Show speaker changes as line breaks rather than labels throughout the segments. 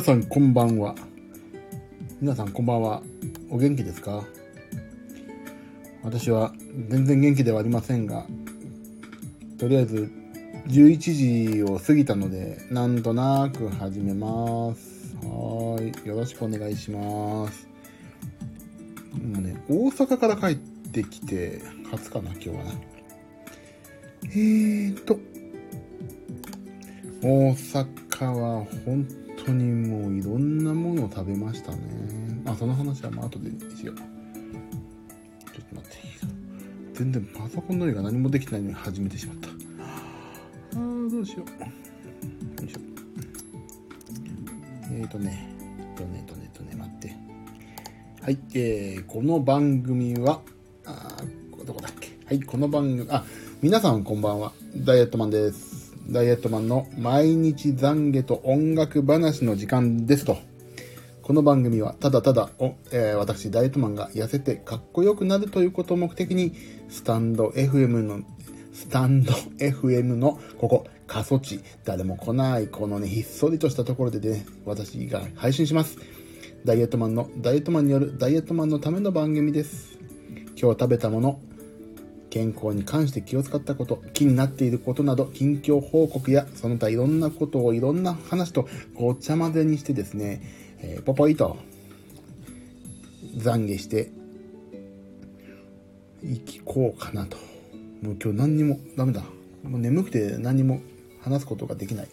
皆さんこんばんは。皆さんこんばんは。お元気ですか？私は全然元気ではありませんが、とりあえず11時を過ぎたので、なんとなく始めます。はーい。よろしくお願いします。もうね、大阪から帰ってきて、初かな、今日はな。えーと、大阪は本当にもういろんなものを食べましたねま。あ、その話はまあ後でしよう。ちょっと待って。全然パソコンの上が何もできないのに始めてしまった。あー、どうしよう。よいしょ。えーとねえっ、とねとねとね、待って。はい、えー、この番組は、あどこだっけはい、この番組、あ、皆さんこんばんは。ダイエットマンです。ダイエットマンの毎日懺悔と音楽話の時間ですと。この番組はただただお、えー私ダイエットマンが痩せてかっこよくなるということを目的にスタンド FM のスタンド FM のここ過疎地誰も来ないこのねひっそりとしたところでね私が配信しますダイエットマンのダイエットマンによるダイエットマンのための番組です今日食べたもの健康に関して気を使ったこと、気になっていることなど、近況報告や、その他いろんなことをいろんな話とごちゃ混ぜにしてですね、えーポポイと懺悔して、生きこうかなと。もう今日何にもダメだ。もう眠くて何にも話すことができない。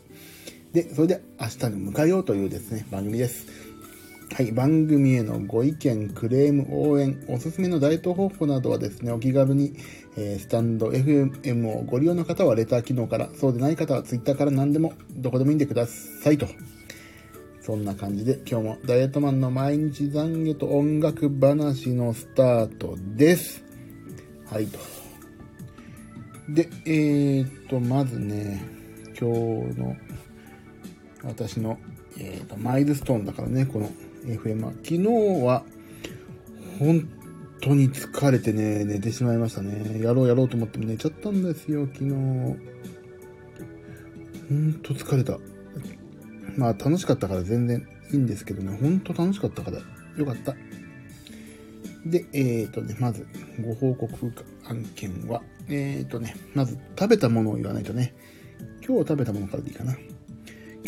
で、それで明日に迎えようというですね、番組です。はい、番組へのご意見、クレーム、応援、おすすめのダイエット方法などはですね、お気軽に、えースタンド FM をご利用の方はレター機能から、そうでない方はツイッターから何でも、どこでもいいんでくださいと。そんな感じで、今日もダイエットマンの毎日懺悔と音楽話のスタートです。はいと。で、えーと、まずね、今日の私の、えーとマイルストーンだからね、この FM は。昨日は、本当に疲れてね、寝てしまいましたね。やろうやろうと思っても寝ちゃったんですよ、昨日。ほんと疲れた。まあ楽しかったから全然いいんですけどね、ほんと楽しかったからよかった。で、えーとね、まず、ご報告案件は、えーとね、まず食べたものを言わないとね、今日食べたものからでいいかな。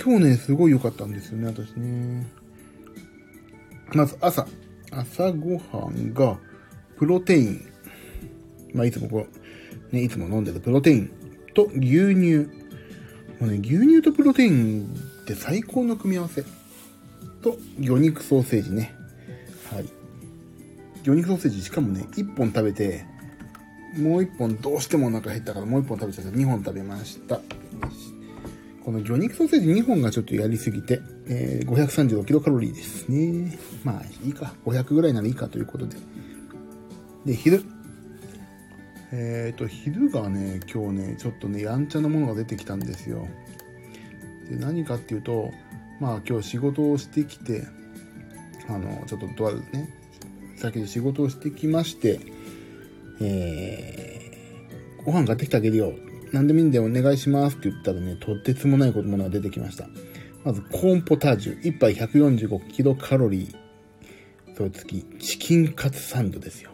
今日ね、すごい良かったんですよね、私ね。まず朝、朝ごはんが、プロテイン。まあ、いつもこう、ね、いつも飲んでるプロテインと牛乳。もうね、牛乳とプロテインって最高の組み合わせ。と、魚肉ソーセージね。はい。魚肉ソーセージ、しかもね、1本食べて、もう1本どうしてもお腹減ったからもう1本食べちゃって2本食べました。この魚肉ソーセージ2本がちょっとやりすぎて、えー、536キロカロリーですね。まあいいか。500ぐらいならいいかということで。で、昼。えっ、と、昼がね、今日ね、ちょっとね、やんちゃなものが出てきたんですよ。で、何かっていうと、まあ今日仕事をしてきて、あの、ちょっととあるね、先で仕事をしてきまして、えー、ご飯買ってきてあげるよ。何でもいいんでお願いしますって言ったらね、とてつもないものが出てきました。まず、コーンポタージュ。1杯145キロカロリー。それ次、チキンカツサンドですよ。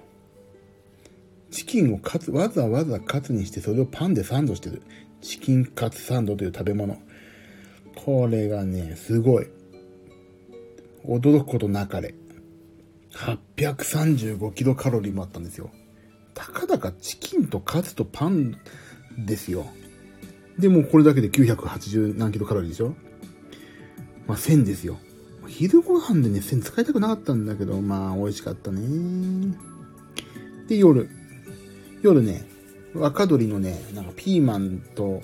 チキンをカツ、わざわざカツにしてそれをパンでサンドしてる。チキンカツサンドという食べ物。これがね、すごい。驚くことなかれ。835キロカロリーもあったんですよ。たかだかチキンとカツとパンですよ。でもこれだけで980何キロカロリーでしょ？まあ1000ですよ。昼ご飯でね、1000使いたくなかったんだけど、まあ美味しかったね。で、夜。夜ね、若鶏のね、なんかピーマンと、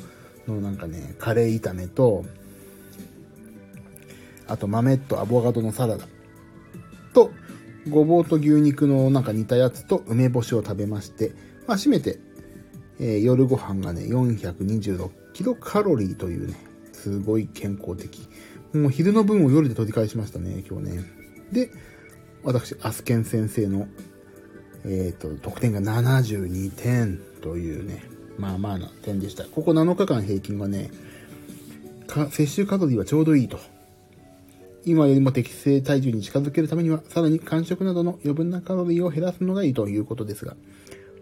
のなんかね、カレー炒めと、あと豆とアボカドのサラダと、ごぼうと牛肉のなんか煮たやつと梅干しを食べまして、まあ、締めて、えー夜ご飯がね、426キロカロリーというね、すごい健康的。もう昼の分を夜で取り返しましたね、今日ね。で、私、アスケン先生の、えっ、と、得点が72点というね、まあまあな点でした。ここ7日間平均はね、摂取カロリーはちょうどいいと。今よりも適正体重に近づけるためには、さらに間食などの余分なカロリーを減らすのがいいということですが、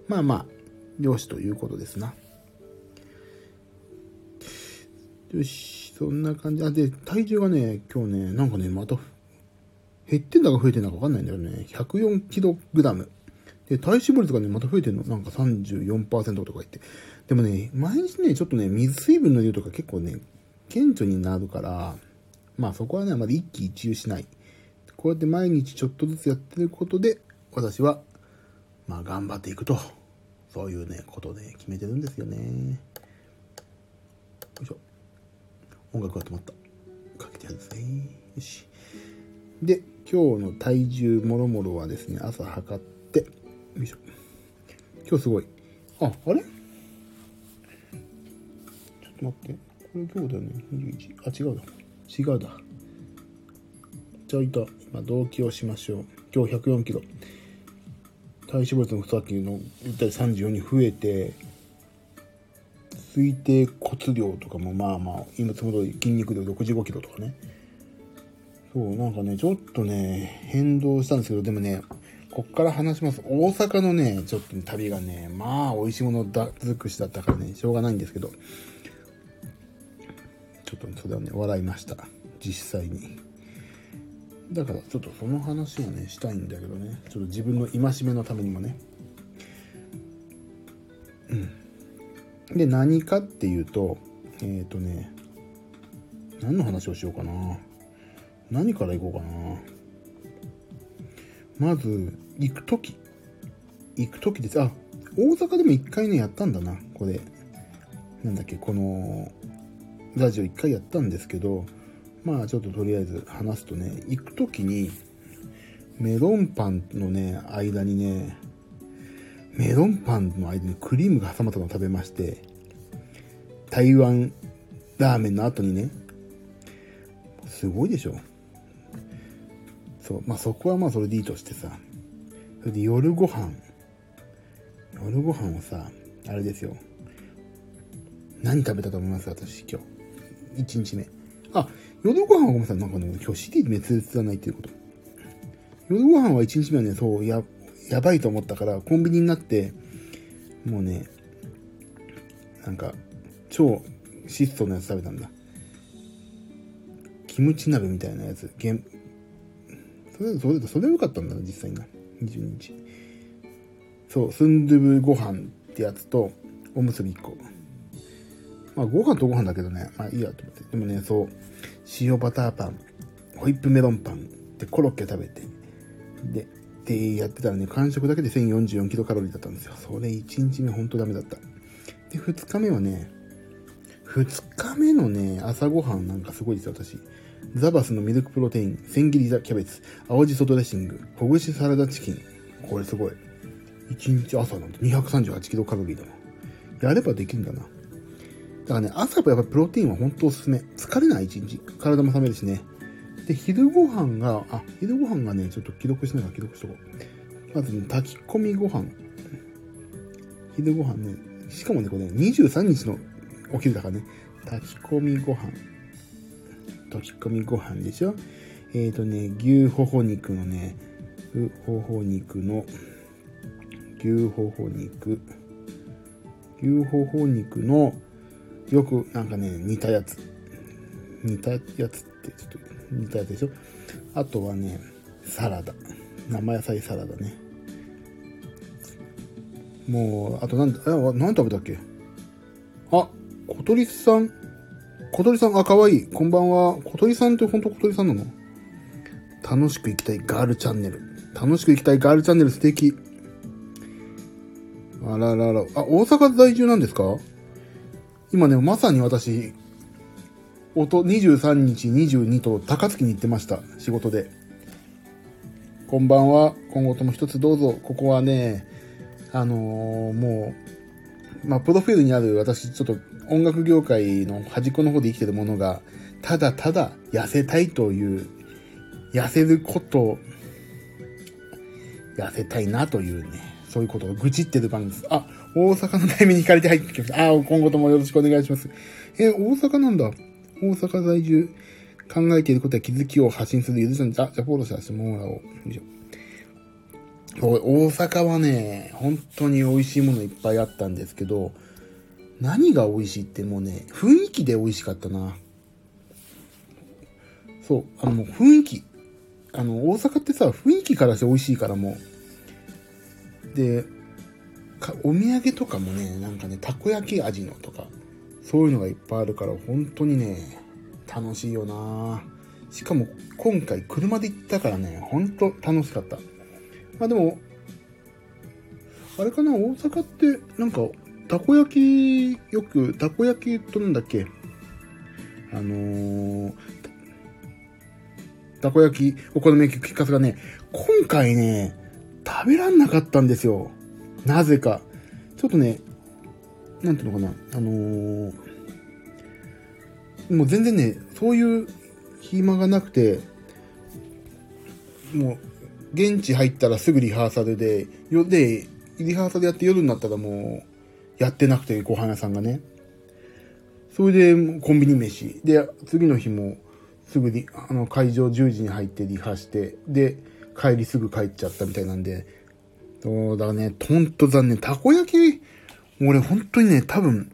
まあまあ、漁師ということですな。よし、そんな感じ。あ、で、体重がね、今日ね、なんかね、また、減ってんだか増えてんだかわかんないんだよね。104キログラム。で、体脂肪率がね、また増えてんの。なんか34%とか言って。でもね、毎日ね、ちょっとね、水水分の量とか結構ね、顕著になるから、まあそこはね、まだ一喜一憂しない。こうやって毎日ちょっとずつやってることで、私は、まあ頑張っていくと。そういうね、ことで決めてるんですよね。よいしょ。音楽が止まった。かけてやるんですね。よし。で、今日の体重もろもろはですね、朝測って、よいしょ。今日すごい。あ、あれ？ちょっと待って。これ今日だよね。21。あ、違うだ。違うだ。ちょいと、今、同期をしましょう。今日104キロ。体脂肪率のさっきの言ったり34に増えて、推定骨量とかもまあまあ、今つもり筋肉量65キロとかね。そう、なんかね、ちょっとね、変動したんですけど、でもね、こっから話します。大阪のね、ちょっと旅がね、まあ、美味しいものだ尽くしだったからね、しょうがないんですけど、ちょっとそれはね、笑いました。実際に。だから、ちょっとその話をね、したいんだけどね、ちょっと自分の戒めのためにもね。うん。で、何かっていうと、えっ、ー、とね、何の話をしようかな。何から行こうかな。まず、行く時。行く時です。あ、大阪でも一回ね、やったんだな、これ。なんだっけ、この、ラジオ一回やったんですけど、まあちょっととりあえず話すとね、行く時に、メロンパンのね、間にね、メロンパンの間にクリームが挟まったのを食べまして、台湾ラーメンの後にね、すごいでしょ。そう、まあそこはまあそれでいいとしてさ、それで夜ご飯、夜ご飯をさ、あれですよ。何食べたと思います？私今日。1日目。あ、夜ご飯はごめんなさい。なんかね、今日 CD 滅裂じゃないっていうこと。夜ご飯は1日目はね、そう、や、やばいと思ったから、コンビニになって、もうね、なんか、超質素なやつ食べたんだ。キムチ鍋みたいなやつ。げんそれ、それ、それ良かったんだな、実際にな。22日。そう、スンドゥブご飯ってやつと、おむすび1個。まあ、ご飯とご飯だけどね、まあいいやと思って。でもね、そう、塩バターパン、ホイップメロンパン、で、コロッケ食べて、で、で、やってたらね、完食だけで1044キロカロリーだったんですよ。それ1日目ほんとダメだった。で、2日目はね、2日目のね、朝ごはんなんかすごいですよ、私。ザバスのミルクプロテイン、千切りザキャベツ、青じそドレッシング、ほぐしサラダチキン。これすごい。1日朝なんて238キロカロリーだな。やればできるんだな。だからね、朝やっぱプロテインは本当おすすめ。疲れない一日。体も冷めるしね。で、昼ご飯が、あ、昼ご飯がね、ちょっと記録しながら記録しとこう。まずね、炊き込みご飯。昼ご飯ね、しかもね、これね、23日のお昼だからね、炊き込みご飯。炊き込みご飯でしょえっ、ー、とね、牛ほほ肉のね、ほほ肉の、牛ほほ肉、牛ほほ肉の、よくなんかね、煮たやつ。煮たやつってちょっと煮たやつでしょ？あとはね、サラダ。生野菜サラダね。もう、あとなん、え、何食べたっけ？あ、小鳥さん小鳥さん、あ、かわいい。こんばんは。小鳥さんって本当小鳥さんなの？楽しく生きたいガールチャンネル。楽しく生きたいガールチャンネル素敵。あららら。あ、大阪在住なんですか？今ね、まさに私、音23日22と高槻に行ってました。仕事で。こんばんは。今後とも一つどうぞ。ここはね、あのー、もう、まあ、プロフィールにある私、ちょっと音楽業界の端っこの方で生きてるものが、ただただ痩せたいという、痩せること、痩せたいなというね、そういうことを愚痴ってる番組です。あ、大阪のタイミングに借りて入ってきました。ああ、今後ともよろしくお願いします。え、大阪なんだ。大阪在住。考えていることや気づきを発信するゆずちゃん、じゃ、じゃフォローさせてもらおう。よいしょ。大阪はね、本当に美味しいものいっぱいあったんですけど、何が美味しいってもうね、雰囲気で美味しかったな。そう、あのもう雰囲気。あの、大阪ってさ、雰囲気からして美味しいからもう。で、お土産とかもね、なんかね、たこ焼き味のとか、そういうのがいっぱいあるから、本当にね、楽しいよなしかも、今回車で行ったからね、ほんと楽しかった。まあでも、あれかな、大阪って、なんか、たこ焼き、よく、たこ焼きとなんだっけあのー、たこ焼き、お好み焼き、きかすがね、今回ね、食べらんなかったんですよ。なぜか。ちょっとね、なんていうのかな、あのー、もう全然ね、そういう暇がなくて、もう、現地入ったらすぐリハーサルで、よ、で、リハーサルやって夜になったらもう、やってなくて、ご飯屋さんがね。それで、コンビニ飯。で、次の日も、すぐに、あの、会場10時に入ってリハして、で、帰りすぐ帰っちゃったみたいなんで、そうだね、ほんと残念。たこ焼き、俺本当にね、多分、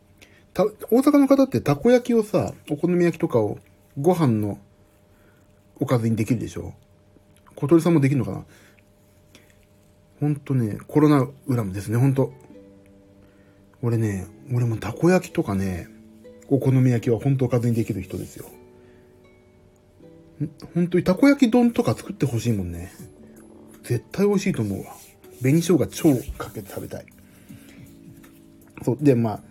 た、大阪の方ってたこ焼きをさ、お好み焼きとかをご飯のおかずにできるでしょ？小鳥さんもできるのかな？ほんとね、コロナ恨みですね、ほんと。俺ね、俺もたこ焼きとかね、お好み焼きはほんとおかずにできる人ですよ。本当にたこ焼き丼とか作ってほしいもんね。絶対美味しいと思うわ。紅生姜超かけて食べたい。そう。で、まあ、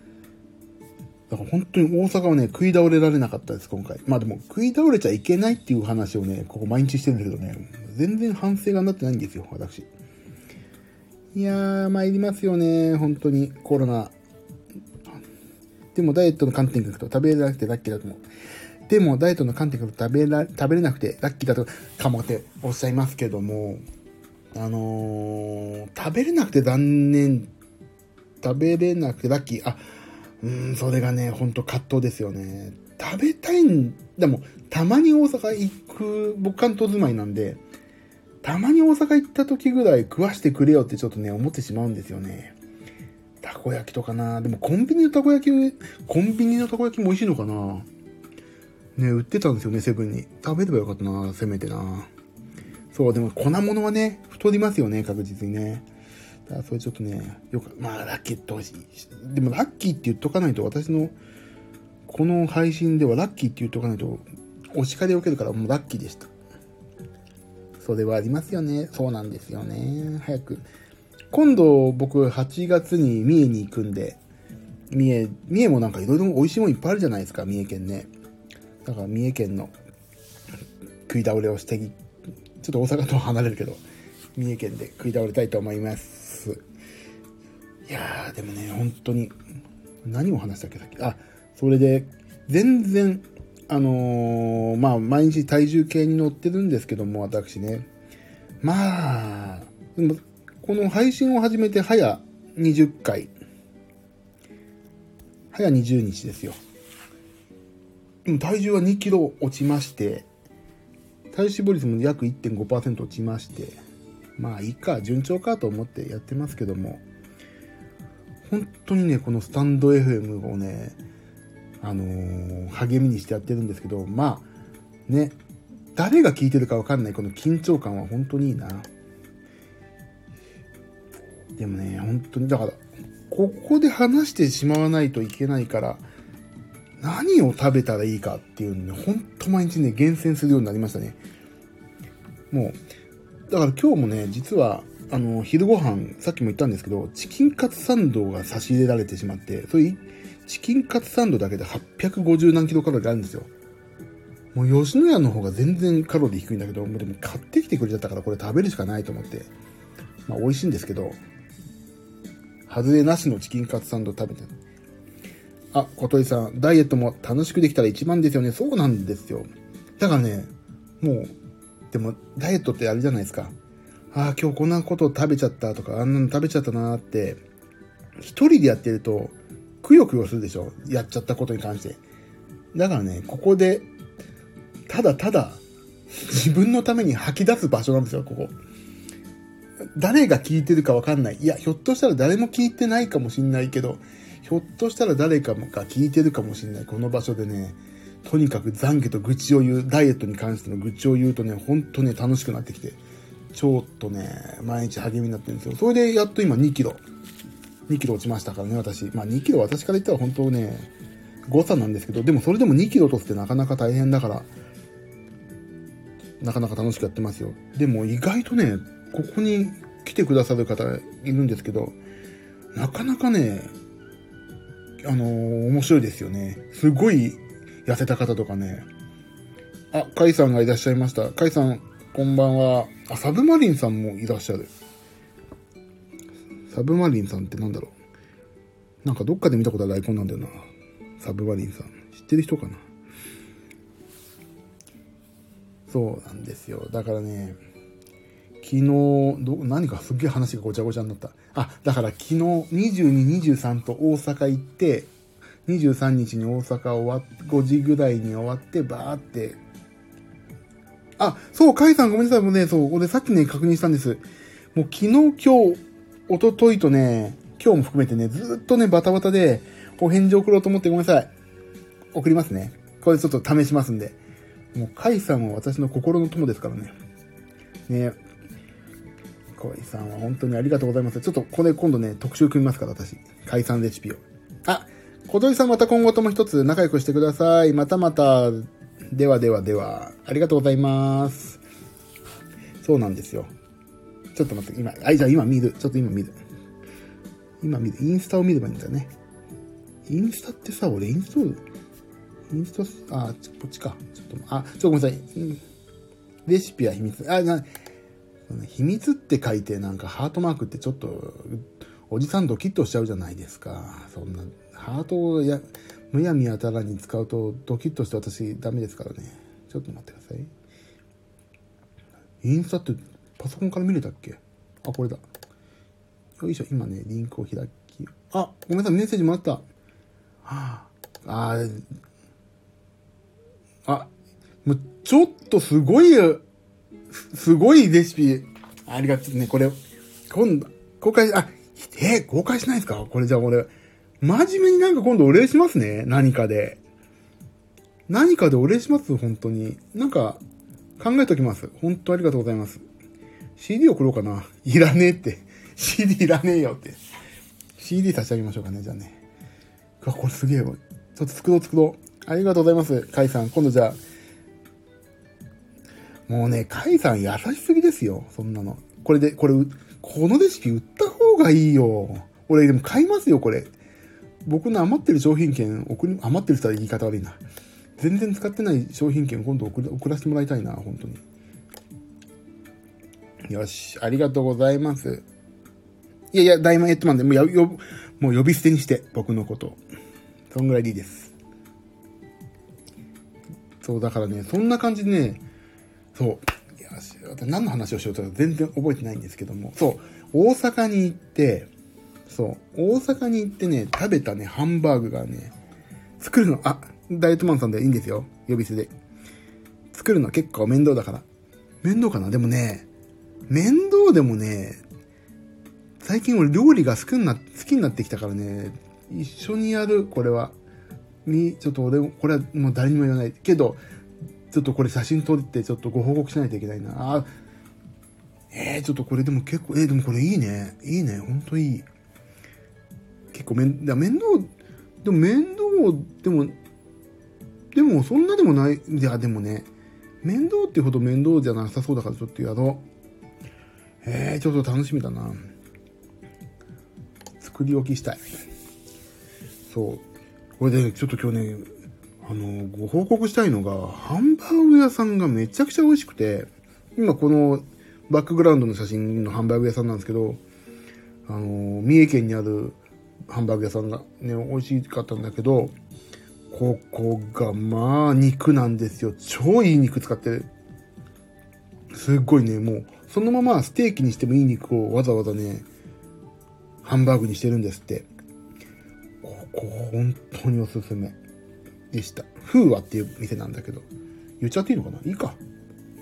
だから本当に大阪はね、食い倒れられなかったです、今回。まあでも、食い倒れちゃいけないっていう話をね、ここ毎日してるんだけどね、全然反省がなってないんですよ、私。いやー、参りますよね、本当に、コロナ。でも、ダイエットの観点からと食べれなくてラッキーだと思う。でも、ダイエットの観点から食べら、食べれなくてラッキーだとかもっておっしゃいますけども、あのー、食べれなくて残念、食べれなくてラッキー、あ、うん、それがね、ほんと葛藤ですよね。食べたいん、でも、たまに大阪行く、僕関東住まいなんで、たまに大阪行った時ぐらい食わしてくれよってちょっとね、思ってしまうんですよね。たこ焼きとかなでもコンビニのたこ焼き、コンビニのたこ焼きも美味しいのかなね、売ってたんですよね、セブンに。食べればよかったなせめてなそう、でも粉物はね、太りますよね、確実にね。だからそれちょっとね、よく、まあラッキーってほしい。でもラッキーって言っとかないと、私の、この配信ではラッキーって言っとかないと、お叱りを受けるからもうラッキーでした。それはありますよね。そうなんですよね。早く。今度僕8月に三重に行くんで、三重、三重もなんかいろいろ美味しいもんいっぱいあるじゃないですか、三重県ね。だから三重県の食い倒れをしてちょっと大阪と離れるけど、三重県で食い倒れたいと思います。いやー、でもね、本当に、何を話したっけ、さっき。あ、それで、全然、あのー、まあ、毎日体重計に乗ってるんですけども、私ね。まあ、でもこの配信を始めて早20回。早20日ですよ。でも体重は2キロ落ちまして、体脂肪率も約1.5%落ちまして、まあいいか、順調かと思ってやってますけども、本当にね、このスタンド FM をね、あのー、励みにしてやってるんですけど、まあ、ね、誰が聞いてるかわかんないこの緊張感は本当にいいな。でもね、本当に、だから、ここで話してしまわないといけないから、何を食べたらいいかっていうのね、ほんと毎日ね、厳選するようになりましたね。もう、だから今日もね、実は、あの、昼ご飯、さっきも言ったんですけど、チキンカツサンドが差し入れられてしまって、それ、チキンカツサンドだけで850何キロカロリーあるんですよ。もう吉野家の方が全然カロリー低いんだけど、もうでも買ってきてくれちゃったからこれ食べるしかないと思って。まあ美味しいんですけど、外れなしのチキンカツサンド食べてあ、小鳥さん、ダイエットも楽しくできたら一番ですよね。そうなんですよ。だからね、もう、でも、ダイエットってあれじゃないですか。ああ、今日こんなこと食べちゃったとか、あんなの食べちゃったなーって、一人でやってると、くよくよするでしょやっちゃったことに関して。だからね、ここで、ただただ、自分のために吐き出す場所なんですよ、ここ。誰が聞いてるかわかんない。いや、ひょっとしたら誰も聞いてないかもしんないけど、ひょっとしたら誰かが聞いてるかもしんない。この場所でね、とにかく懺悔と愚痴を言う、ダイエットに関しての愚痴を言うとね、ほんとね、楽しくなってきて、ちょっとね、毎日励みになってるんですよ。それでやっと今2キロ。2キロ落ちましたからね、私。まあ2キロ私から言ったら本当ね、誤差なんですけど、でもそれでも2キロ落とすってなかなか大変だから、なかなか楽しくやってますよ。でも意外とね、ここに来てくださる方いるんですけど、なかなかね、あのー、面白いですよね。すごい痩せた方とかね。あ、カイさんがいらっしゃいました。カイさん、こんばんは。あ、サブマリンさんもいらっしゃる。サブマリンさんってなんだろう。なんかどっかで見たことあるアイコンなんだよな。サブマリンさん。知ってる人かなそうなんですよ。だからね、昨日、ど、何かすっげえ話がごちゃごちゃになった。あ、だから昨日22、23と大阪行って、23日に大阪終わっ、5時ぐらいに終わって、バーって、あ、そう、カイさんごめんなさい、もうね、そう、俺さっきね、確認したんです。もう昨日、今日、一昨日とね、今日も含めてね、ずっとね、バタバタで、お返事送ろうと思ってごめんなさい。送りますね。これちょっと試しますんで。もう、カイさんは私の心の友ですからね。ねカイさんは本当にありがとうございます。ちょっとこれ今度ね、特集組みますから、私。カイさんレシピを。あ、小鳥さんまた今後とも一つ仲良くしてください。またまた。ではではでは。ありがとうございます。そうなんですよ。ちょっと待って、今、あ、じゃあ今見る。ちょっと今見る。今見る。インスタを見ればいいんだよね。インスタってさ、俺インストール、インスト、あ、こっちか。ちょっと、あ、ちょっと、ごめんなさい。レシピは秘密。あ、な、秘密って書いてなんかハートマークってちょっと、おじさんドキッとしちゃうじゃないですか。そんな、ハートをや、むやみやたらに使うとドキッとして私ダメですからね。ちょっと待ってください。インスタってパソコンから見れたっけ？あ、これだ。よいしょ、今ね、リンクを開き、あ、ごめんなさい、メッセージもらった。はあ、あ、あ、もうちょっとすごい、すごいレシピ、ありがとうね、これ、今度、公開、あ、え公開しないですか？これじゃあ俺、真面目になんか今度お礼しますね。何かで。何かでお礼します？本当に。なんか、考えときます。本当ありがとうございます。CD 送ろうかな。いらねえって。CD いらねえよって。CD 差し上げましょうかね、じゃあね。うわ、これすげえわ。ちょっと作ろう作ろう。ありがとうございます。カイさん。今度じゃあ。もうね、カイさん優しすぎですよ。そんなの。これで、これ、このレシピ売った方がいいよ。俺でも買いますよ、これ。僕の余ってる商品券送り、余ってる人は言い方悪いな。全然使ってない商品券今度送送らせてもらいたいな、本当に。よし、ありがとうございます。いやいや、ダイマンエットマンでもう、よ、もう呼び捨てにして、僕のこと。そんぐらいでいいです。そう、だからね、そんな感じでね、そう、いや、何の話をしようとか全然覚えてないんですけども、そう、大阪に行って、そう、大阪に行ってね、食べたね、ハンバーグがね、作るの、あ、ダイエットマンさんでいいんですよ。呼び捨てで。作るの結構面倒だから。面倒かな？でもね、面倒でもね、最近俺料理が好きにな、好きになってきたからね、一緒にやる、これは。み、ちょっと俺、これはもう誰にも言わない。けど、ちょっとこれ写真撮ってちょっとご報告しないといけないな。あ、えー、ちょっとこれでも結構、えー、でもこれいいね。いいね。ほんといい。結構めん、面倒、でも面倒、でも、でもそんなでもない、いやでもね、面倒ってほど面倒じゃなさそうだからちょっとやろう。えー、ちょっと楽しみだな。作り置きしたい。そう。これで、ちょっと今日ね、あの、ご報告したいのが、ハンバーグ屋さんがめちゃくちゃ美味しくて、今このバックグラウンドの写真のハンバーグ屋さんなんですけど、あの、三重県にあるハンバーグ屋さんがね、美味しかったんだけど、ここがまあ肉なんですよ。超いい肉使ってる。すっごいね、もうそのままステーキにしてもいい肉をわざわざね、ハンバーグにしてるんですって。ここ本当におすすめでした。フーワっていう店なんだけど、言っちゃっていいのかな？いいか。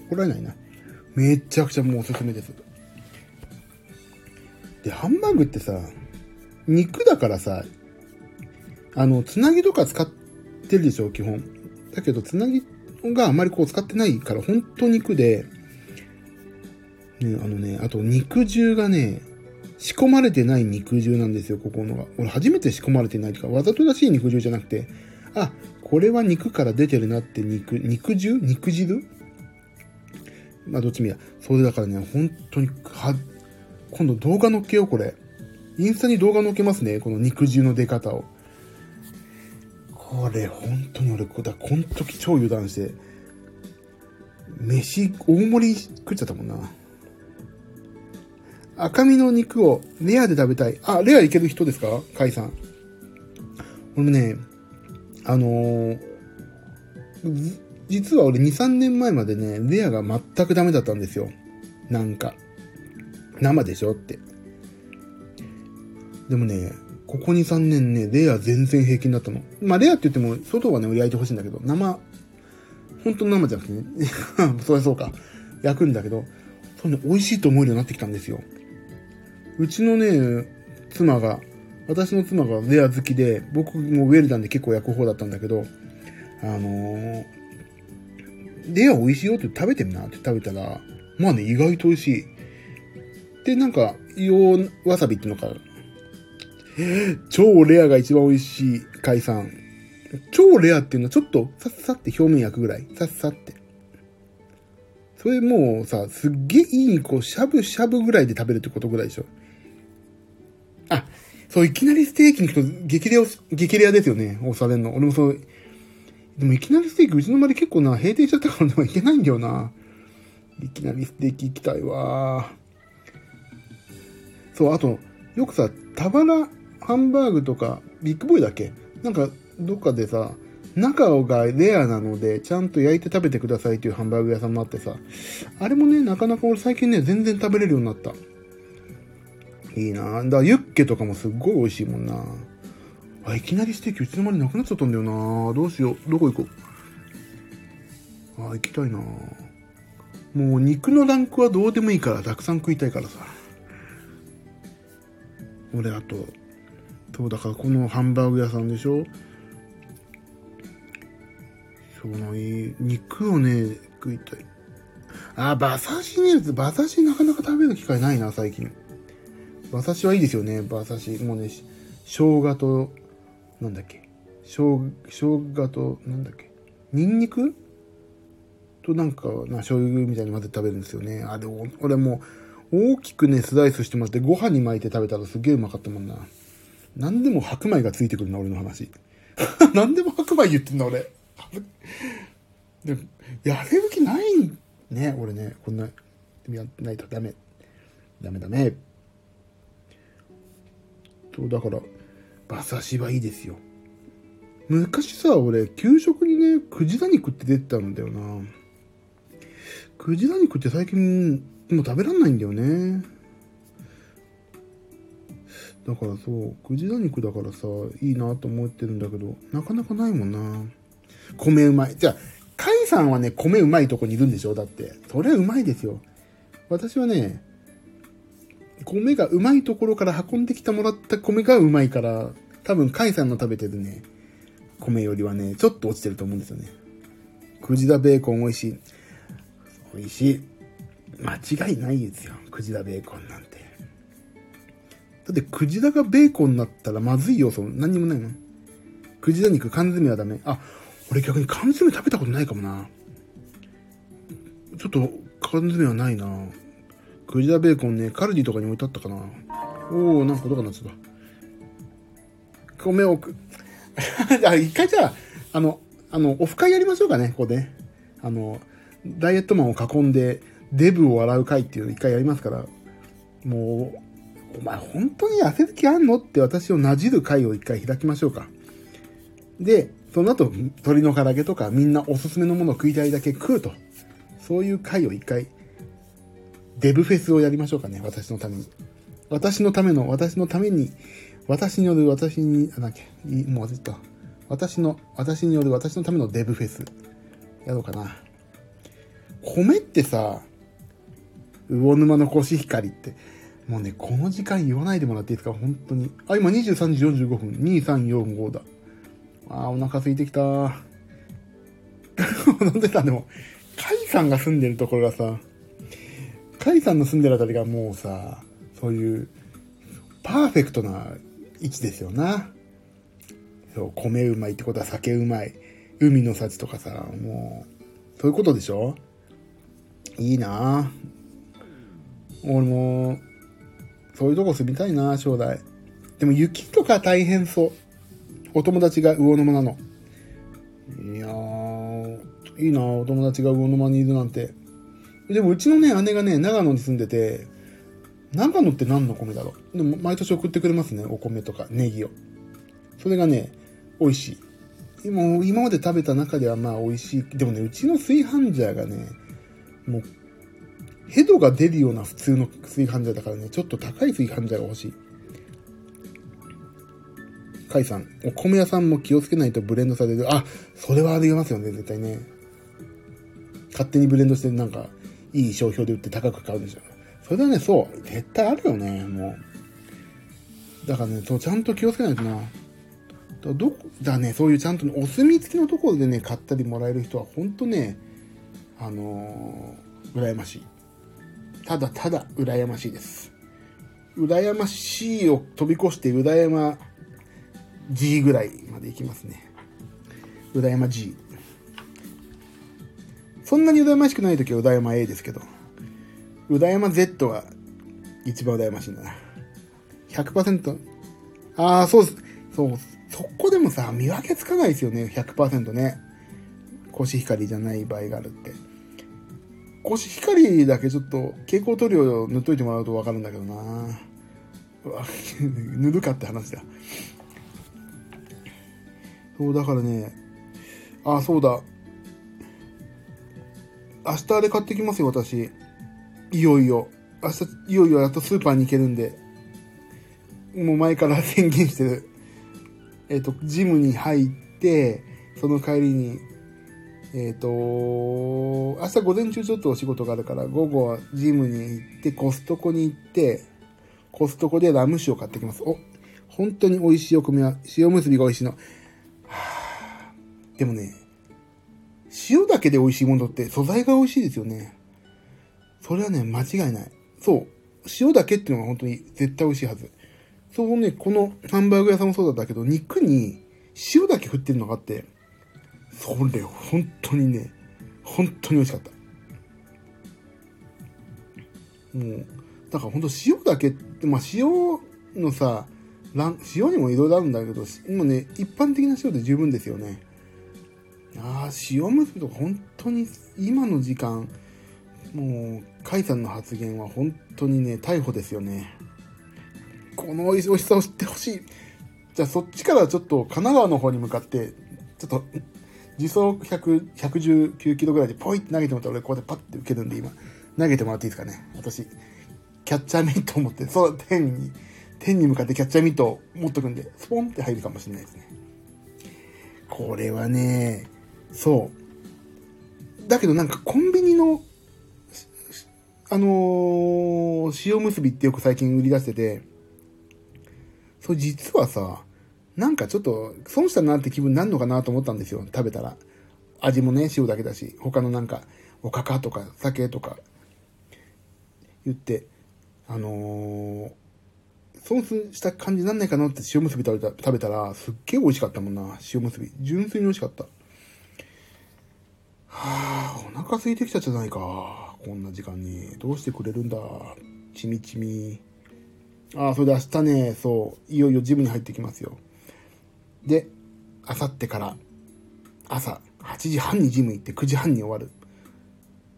怒られないな。めちゃくちゃもうおすすめです。で、ハンバーグってさ、肉だからさ、あの、つなぎとか使ってるでしょ、基本。だけど、つなぎがあまりこう使ってないから、ほんと肉で、ね、あのね、あと肉汁がね、仕込まれてない肉汁なんですよ、ここのが。俺初めて仕込まれてないとか、わざとらしい肉汁じゃなくて、あ、これは肉から出てるなって肉、肉汁？肉汁？まあどっちもいや。それだからね、本当に、は、今度動画載っけよ、これ。インスタに動画載っけますね、この肉汁の出方を。これ、本当に俺、こだ、こん時超油断して、飯、大盛り食っちゃったもんな。赤身の肉をレアで食べたい。あ、レアいける人ですか？カイさん。俺もね、あのー、実は俺2、3年前までね、レアが全くダメだったんですよ。なんか。生でしょって。でもね、ここ2、3年ね、レア全然平気になったの。まあ、レアって言っても、外はね、焼いてほしいんだけど、生、本当の生じゃなくてね、そりゃそうか。焼くんだけど、そうね、美味しいと思えるようになってきたんですよ。うちのね、妻が、私の妻がレア好きで、僕もウェルダンで結構焼く方だったんだけど、あのー、レア美味しいよって食べてみなって食べたら、まあね、意外と美味しい。で、なんか、硫黄わさびってのか、超レアが一番美味しい海産。超レアっていうのはちょっとさっさって表面焼くぐらい。さっさって。それもうさ、すっげえいい肉をしゃぶしゃぶぐらいで食べるってことぐらいでしょ。あ、そう、いきなりステーキに行くと激レア、激レアですよね。押されんの。俺もそう、でもいきなりステーキうちの周り結構な、閉店しちゃったからでもいけないんだよな。いきなりステーキ行きたいわ。そう、あと、よくさ、タバラハンバーグとか、ビッグボーイだっけ？なんか、どっかでさ、中がレアなので、ちゃんと焼いて食べてくださいっていうハンバーグ屋さんもあってさ、あれもね、なかなか俺最近ね、全然食べれるようになった。いいなだからユッケとかもすっごい美味しいもんなあ、いきなりステーキうちの間になくなっちゃったんだよなどうしよう。どこ行こう。あ、行きたいなもう肉のランクはどうでもいいから、たくさん食いたいからさ。俺、あと、そう、だからこのハンバーグ屋さんでしょそうな、いい。肉をね、食いたい。あ、馬刺しね、馬刺しなかなか食べる機会ないな、最近。馬刺しはいいですよね、馬刺し。もうね、生姜と、なんだっけ。生生姜と、なんだっけ。ニンニク？となんか、な、醤油みたいに混ぜて食べるんですよね。あ、でも、俺も大きくね、スライスしてもらって、ご飯に巻いて食べたらすげえうまかったもんな。何でも白米がついてくるな、俺の話。何でも白米言ってんだ、俺。でもやれる気ないね、俺ね。こんな、やってないとダメ。ダメダメ。と、だから、馬刺しはいいですよ。昔さ、俺、給食にね、クジラ肉って出てたんだよな。クジラ肉って最近、もう食べらんないんだよね。だからそう、クジラ肉だからさ、いいなと思ってるんだけど、なかなかないもんな。米うまい。じゃあ、カイさんはね、米うまいとこにいるんでしょ？だって。それはうまいですよ。私はね、米がうまいところから運んできてもらった米がうまいから、多分カイさんの食べてるね、米よりはね、ちょっと落ちてると思うんですよね。クジラベーコン美味しい。美味しい。間違いないですよ。クジラベーコンなんて。だってクジラがベーコンになったらまずい要素何にもないのクジラ肉缶詰はダメ。あ、俺逆に缶詰食べたことないかもな。ちょっと缶詰はないな。クジラベーコンね、カルディとかに置いてあったかな。おー、なんかどうかなってた。米をく、あ、一回じゃあ、あの、あの、オフ会やりましょうかね、ここで。あの、ダイエットマンを囲んで、デブを洗う会っていうの一回やりますから、もう、お前本当に痩せる気あんのって私をなじる会を一回開きましょうか。で、その後、鶏の唐揚げとかみんなおすすめのものを食いたいだけ食うと。そういう会を一回デブフェスをやりましょうかね、私のために。私のための、私のために、私による私に、あ、なんだっけ、もう忘れた。私の、私による私のためのデブフェス。やろうかな。米ってさ、魚沼のコシヒカリって、もうね、この時間言わないでもらっていいですか？本当に。あ、今23時45分。2345だ。あー、お腹空いてきた 飲んでたでも、カイさんが住んでるところがさ、カイさんの住んでるあたりがもうさ、そういう、パーフェクトな位置ですよな。そう、米うまいってことは酒うまい。海の幸とかさ、もう、そういうことでしょ？いいな俺も、そういうとこ住みたいな将来。でも雪とか大変そう。お友達が魚沼なの。いやー、いいなお友達が魚沼にいるなんて。でもうちのね、姉がね、長野に住んでて、長野って何の米だろう？でも毎年送ってくれますね、お米とかネギを。それがね、美味しい。今今まで食べた中ではまあ美味しい。でもね、うちの炊飯ジャーがね、もう、ヘドが出るような普通の炊飯ジャーだからね、ちょっと高い炊飯ジャーが欲しい。カイさん、お米屋さんも気をつけないとブレンドされる。あ、それはありますよね、絶対ね。勝手にブレンドしてなんか、いい商標で売って高く買うんでしょ。それはね、そう。絶対あるよね、もう。だからね、そう、ちゃんと気をつけないとな。だどだね、そういうちゃんと、お墨付きのところでね、買ったりもらえる人は、ほんとね、あのー、羨ましい。ただただ羨ましいです。羨ましいを飛び越して羨ま G ぐらいまでいきますね。羨ま G。そんなに羨ましくない時は羨ま A ですけど、羨ま Z が一番羨ましいんだな。100%、ああ、そうです。そう、そこでもさ、見分けつかないですよね、100%ね。コシヒカリじゃない場合があるって。コシヒカリだけちょっと蛍光塗料を塗っといてもらうとわかるんだけどな 塗るかって話だ。そう、だからね、ああ、そうだ。明日あれ買ってきますよ、私。いよいよ。明日、いよいよやっとスーパーに行けるんで。もう前から宣言してる。えっ、ー、と、ジムに入って、その帰りに、えっ、ー、と、明日午前中ちょっとお仕事があるから、午後はジムに行って、コストコに行って、コストコでラム酒を買ってきます。お、本当に美味しいお米は、塩結びが美味しいの。はあ、でもね、塩だけで美味しいものって素材が美味しいですよね。それはね、間違いない。そう。塩だけっていうのが本当に絶対美味しいはず。そうね、このハンバーグ屋さんもそうだったけど、肉に塩だけ振ってるのがあって、それ、本当にね、本当に美味しかった。もう、だから本当塩だけって、まあ塩のさ、塩にもいろいろあるんだけど、もうね、一般的な塩で十分ですよね。ああ、塩むすびとか本当に今の時間、もう、甲斐さんの発言は本当にね、逮捕ですよね。この美味しさを知ってほしい。じゃあそっちからちょっと神奈川の方に向かって、ちょっと、時速119キロぐらいでポイって投げてもらったら俺こうやってパッて受けるんで今、投げてもらっていいですかね。私、キャッチャーミットを持って、そう、天に、天に向かってキャッチャーミットを持っとくんで、スポンって入るかもしれないですね。これはね、そう。だけどなんかコンビニの、あのー、塩結びってよく最近売り出してて、それ実はさ、なんかちょっと損したなって気分になるのかなと思ったんですよ、食べたら。味もね、塩だけだし、他のなんか、おかかとか酒とか言って、あのー、損した感じなんないかなって塩結び食べた食べたら、すっげえ美味しかったもんな、塩結び。純粋に美味しかった。はあ、お腹空いてきたじゃないか。こんな時間に。どうしてくれるんだ。ちみちみ。ああ、それで明日ね、そう、いよいよジムに入ってきますよ。で、あさってから朝8時半にジム行って9時半に終わる。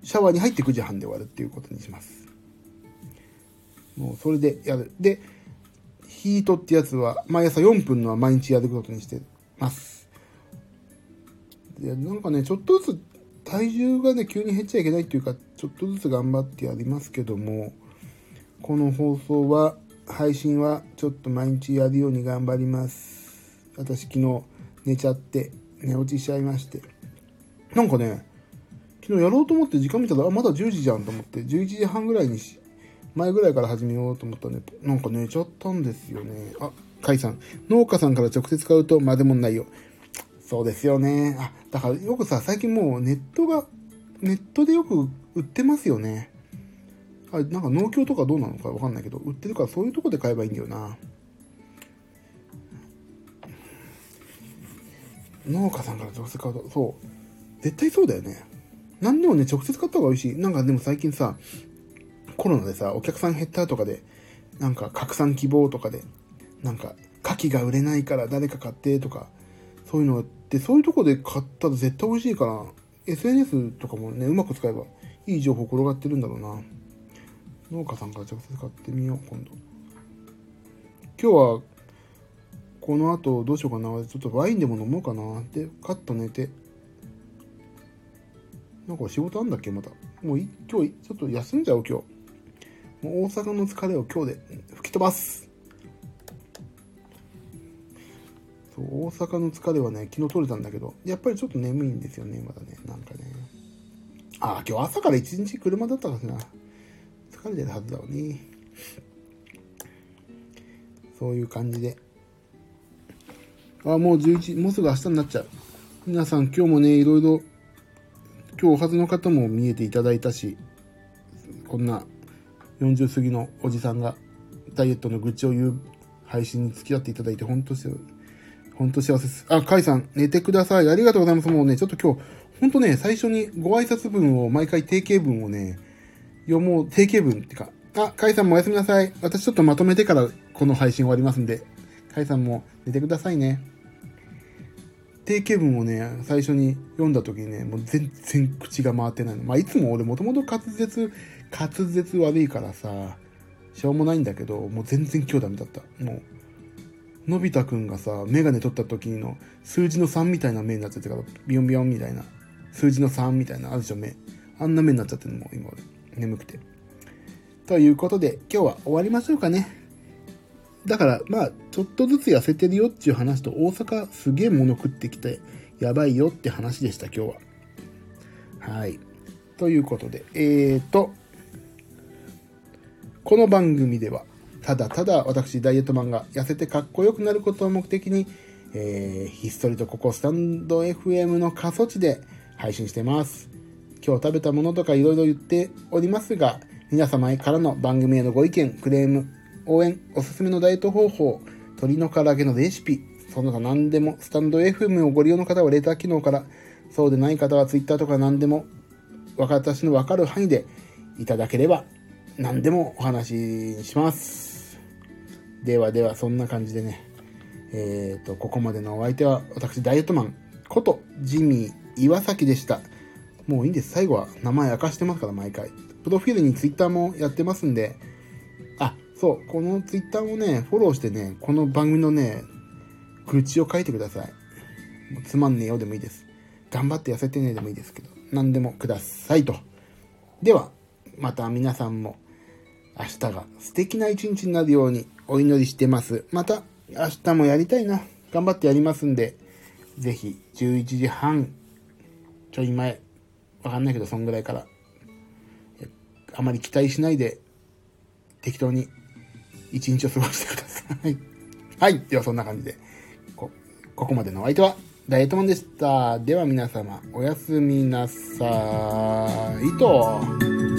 シャワーに入って9時半で終わるっていうことにします。もうそれでやる。で、ヒートってやつは毎朝4分のは毎日やることにしてます。で、なんかね、ちょっとずつ体重がね、急に減っちゃいけないっていうか、ちょっとずつ頑張ってやりますけども、この放送は配信はちょっと毎日やるように頑張ります。私昨日寝ちゃって寝落ちしちゃいまして。なんかね、昨日やろうと思って時間見たら、あ、まだ10時じゃんと思って、11時半ぐらいにし、前ぐらいから始めようと思ったらね、なんか寝ちゃったんですよね。あ、カイさん。農家さんから直接買うとまでもないよ。そうですよね。あ、だからよくさ、最近もうネットが、ネットでよく売ってますよね。あ、なんか農協とかどうなのかわかんないけど、売ってるからそういうとこで買えばいいんだよな。農家さんから直接買うと、そう。絶対そうだよね。何でもね、直接買った方が美味しい。なんかでも最近さ、コロナでさ、お客さん減ったとかで、なんか拡散希望とかで、なんか、牡蠣が売れないから誰か買ってとか、そういうのがあって、そういうとこで買ったら絶対美味しいから、SNS とかもね、うまく使えばいい情報転がってるんだろうな。農家さんから直接買ってみよう、今度。今日は、この後どうしようかな。ちょっとワインでも飲もうかな。で、カッと寝て。なんか仕事あんだっけまた。もう今日、ちょっと休んじゃおう今日。もう大阪の疲れを今日で吹き飛ばす。そう、大阪の疲れはね、昨日取れたんだけど、やっぱりちょっと眠いんですよね、まだね。なんかね。ああ、今日朝から一日車だったからな。疲れてるはずだわね。そういう感じで。あ、もう11、もうすぐ明日になっちゃう。皆さん今日もね、いろいろ、今日おはずの方も見えていただいたし、こんな40過ぎのおじさんがダイエットの愚痴を言う配信に付き合っていただいて、本当本当幸せです。あ、カイさん、寝てください。ありがとうございます。もうね、ちょっと今日、本当ね、最初にご挨拶文を、毎回定型文をね、読もう、定型文ってか、あ、カイさんもおやすみなさい。私ちょっとまとめてからこの配信終わりますんで、カイさんも寝てくださいね。定型文をね、最初に読んだ時にね、もう全然口が回ってないの。まあ、いつも俺もともと滑舌滑舌悪いからさ、しょうもないんだけど、もう全然今日ダメだった。もう、のび太くんがさ、メガネ取った時の数字の3みたいな目になっちゃってから、ビヨンビヨンみたいな、数字の3みたいな、あるでしょ、目。あんな目になっちゃってるのも今俺、眠くて。ということで、今日は終わりましょうかね。だから、まあ、ちょっとずつ痩せてるよっていう話と、大阪すげえ物食ってきて、やばいよって話でした、今日は。はい。ということで、えーと、この番組では、ただただ私、ダイエットマンが痩せてかっこよくなることを目的に、えー、ひっそりとここスタンド FM の過疎地で配信してます。今日食べたものとか色々言っておりますが、皆様からの番組へのご意見、クレーム、応援、おすすめのダイエット方法、鶏の唐揚げのレシピ、その他何でも、スタンド FM をご利用の方はレター機能から、そうでない方は Twitter とか何でも、私のわかる範囲でいただければ何でもお話しします。ではでは、そんな感じでね、えっ、ー、と、ここまでのお相手は、私、ダイエットマンことジミー岩崎でした。もういいんです。最後は名前明かしてますから、毎回。プロフィールにツイッターもやってますんで、あ、そう、このツイッターもね、フォローしてね、この番組のね、愚痴を書いてください。つまんねえよでもいいです。頑張って痩せてねでもいいですけど、何でもくださいと。では、また皆さんも明日が素敵な一日になるようにお祈りしてます。また明日もやりたいな。頑張ってやりますんで、ぜひ11時半ちょい前、わかんないけどそんぐらいから、あまり期待しないで適当に一日を過ごしてください。はい。ではそんな感じで、こ、ここまでのお相手はダイエットマンでした。では皆様、おやすみなさいと。